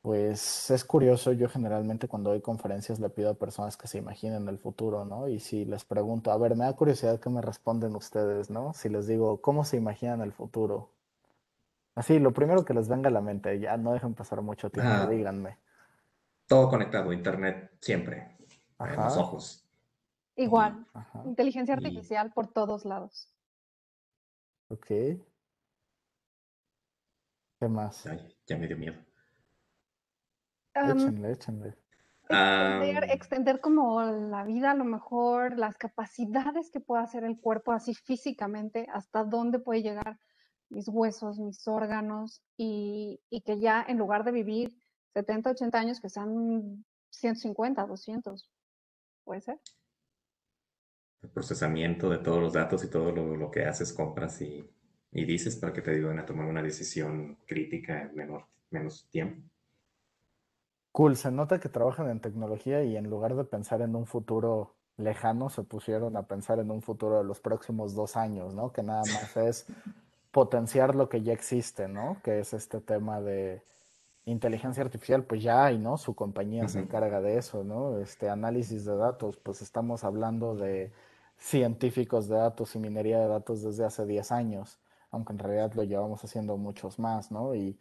pues es curioso, yo generalmente cuando doy conferencias le pido a personas que se imaginen el futuro, ¿no? Y si les pregunto, a ver, me da curiosidad que me responden ustedes, ¿no? Si les digo, ¿cómo se imaginan el futuro? Así, lo primero que les venga a la mente, ya no dejen pasar mucho tiempo, díganme. Todo conectado, internet siempre, en los ojos. Igual, inteligencia artificial por todos lados. Ok. ¿Qué más? ya me dio miedo. échenle, échenle. Extender, extender, como la vida, a lo mejor, las capacidades que puede hacer el cuerpo así físicamente, hasta dónde puede llegar mis huesos, mis órganos, y, que ya en lugar de vivir 70, 80 años, que sean 150, 200. ¿Puede ser? El procesamiento de todos los datos y todo lo, que haces, compras y, dices para que te ayuden a tomar una decisión crítica en menor, menos tiempo. Cool, se nota que trabajan en tecnología y en lugar de pensar en un futuro lejano, se pusieron a pensar en un futuro de los próximos dos años, ¿no? Que nada (laughs) más es potenciar lo que ya existe, ¿no? Que es este tema de inteligencia artificial, pues ya hay, ¿no? Su compañía se encarga de eso, ¿no? Este análisis de datos, pues estamos hablando de científicos de datos y minería de datos desde hace 10 años, aunque en realidad lo llevamos haciendo muchos más, ¿no? Y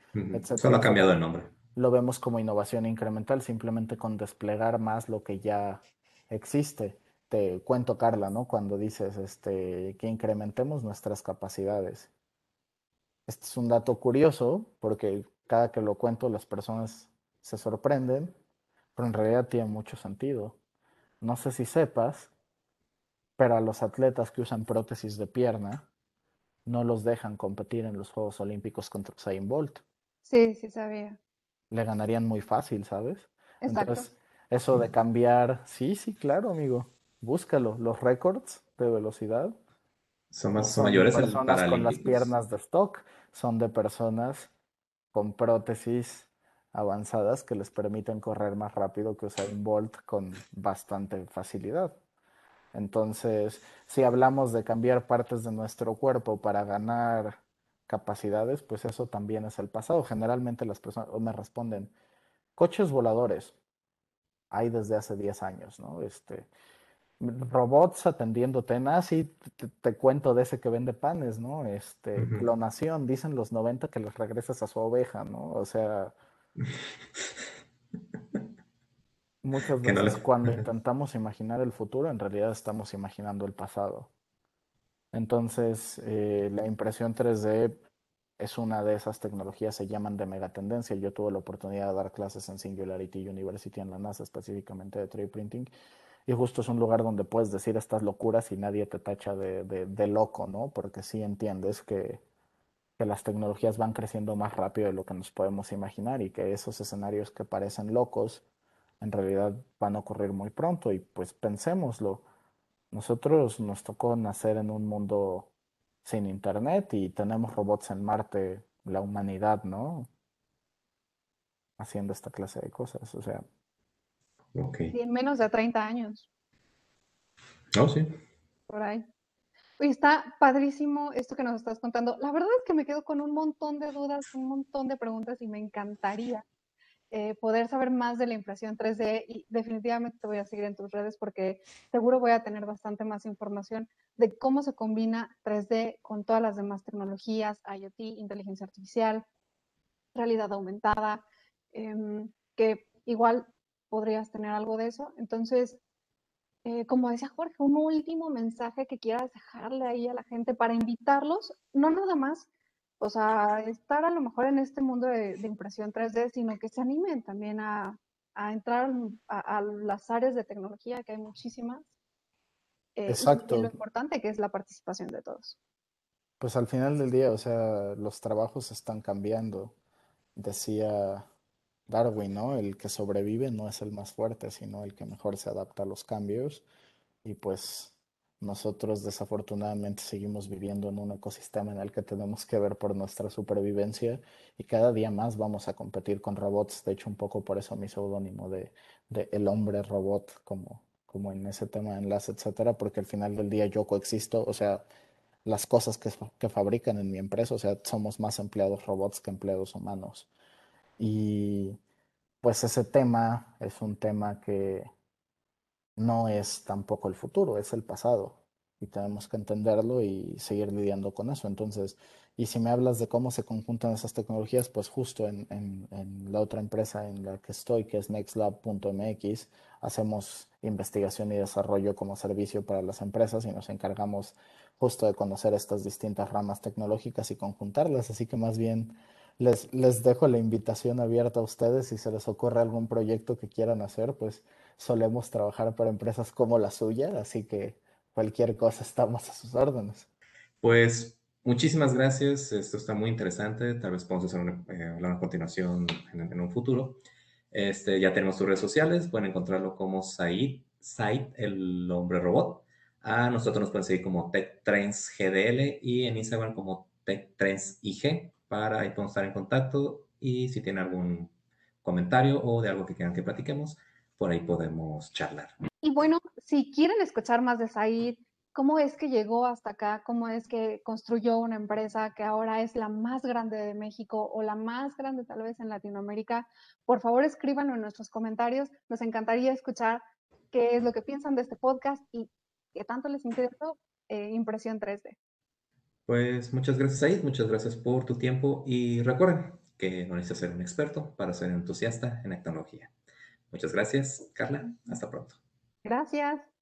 Solo ha cambiado el nombre. Lo vemos como innovación incremental, simplemente con desplegar más lo que ya existe. Te cuento, Carla, ¿no? Cuando dices este, que incrementemos nuestras capacidades este es un dato curioso porque cada que lo cuento las personas se sorprenden, pero en realidad tiene mucho sentido. No sé si sepas, pero a los atletas que usan prótesis de pierna no los dejan competir en los Juegos Olímpicos contra Usain Bolt. Sí, sí sabía. Le ganarían muy fácil, ¿sabes? Entonces, eso de cambiar, sí, sí, claro, amigo. Búscalo, los récords de velocidad son más mayores personas con las piernas de stock, son de personas con prótesis avanzadas que les permiten correr más rápido que Usain Bolt con bastante facilidad. Entonces, si hablamos de cambiar partes de nuestro cuerpo para ganar capacidades, pues eso también es el pasado. Generalmente las personas me responden, coches voladores, hay desde hace 10 años, ¿no? Este, robots atendiendo Ah, sí, te, cuento de ese que vende panes, ¿no? Este, clonación, dicen los 90 que les regresas a su oveja, ¿no? O sea, muchas veces cuando intentamos imaginar el futuro, en realidad estamos imaginando el pasado. Entonces, eh, la impresión 3D es una de esas tecnologías, se llaman de megatendencia. Yo tuve la oportunidad de dar clases en Singularity University en la NASA, específicamente de 3D printing y justo es un lugar donde puedes decir estas locuras y nadie te tacha de, loco, ¿no? Porque sí entiendes que, que, las tecnologías van creciendo más rápido de lo que nos podemos imaginar y que esos escenarios que parecen locos en realidad van a ocurrir muy pronto y pues pensémoslo. Nosotros nos tocó nacer en un mundo sin internet y tenemos robots en Marte, la humanidad, ¿no? Haciendo esta clase de cosas, o sea, en menos de 30 años. Oh, sí. Por ahí. Está padrísimo esto que nos estás contando. La verdad es que me quedo con un montón de dudas, un montón de preguntas y me encantaría eh, poder saber más de la impresión 3D y definitivamente te voy a seguir en tus redes porque seguro voy a tener bastante más información de cómo se combina 3D con todas las demás tecnologías, IoT, inteligencia artificial, realidad aumentada, em, que igual podrías tener algo de eso. Entonces, eh, como decía Jorge, un último mensaje que quieras dejarle ahí a la gente para invitarlos, no nada más, o sea, estar a lo mejor en este mundo de, impresión 3D, sino que se animen también a, entrar a, las áreas de tecnología, que hay muchísimas. Eh, Exacto. Y lo importante que es la participación de todos. Pues al final del día, o sea, los trabajos están cambiando. Decía Darwin, ¿no? El que sobrevive no es el más fuerte, sino el que mejor se adapta a los cambios. Y pues nosotros desafortunadamente seguimos viviendo en un ecosistema en el que tenemos que ver por nuestra supervivencia y cada día más vamos a competir con robots. De hecho, un poco por eso mi seudónimo de, de, el hombre robot, como, como en ese tema de enlace, etcétera, porque al final del día yo coexisto, o sea, las cosas que, que fabrican en mi empresa, o sea, somos más empleados robots que empleados humanos. Y pues ese tema es un tema que no es tampoco el futuro, es el pasado. Y tenemos que entenderlo y seguir lidiando con eso. Entonces, y si me hablas de cómo se conjuntan esas tecnologías, pues justo en, en la otra empresa en la que estoy, que es nextlab.mx, hacemos investigación y desarrollo como servicio para las empresas y nos encargamos justo de conocer estas distintas ramas tecnológicas y conjuntarlas. Así que más bien les, les dejo la invitación abierta a ustedes. Si se les ocurre algún proyecto que quieran hacer, pues solemos trabajar para empresas como la suya, así que cualquier cosa estamos a sus órdenes. Pues muchísimas gracias, esto está muy interesante, tal vez podamos hacer una, eh, continuación en, un futuro. Este, ya tenemos sus redes sociales, pueden encontrarlo como Said, Said el hombre robot. A nosotros nos pueden seguir como TechTrainsGDL y en Instagram como TechTrainsIG para podemos estar en contacto y si tienen algún comentario o de algo que quieran que platiquemos, por ahí podemos charlar. Y bueno, si quieren escuchar más de Said, cómo es que llegó hasta acá, cómo es que construyó una empresa que ahora es la más grande de México o la más grande tal vez en Latinoamérica, por favor escríbanlo en nuestros comentarios. Nos encantaría escuchar qué es lo que piensan de este podcast y qué tanto les interesó eh, Impresión 3D. Pues muchas gracias, Said. Muchas gracias por tu tiempo y recuerden que no necesitas ser un experto para ser entusiasta en tecnología. Muchas gracias, Carla. Hasta pronto. Gracias.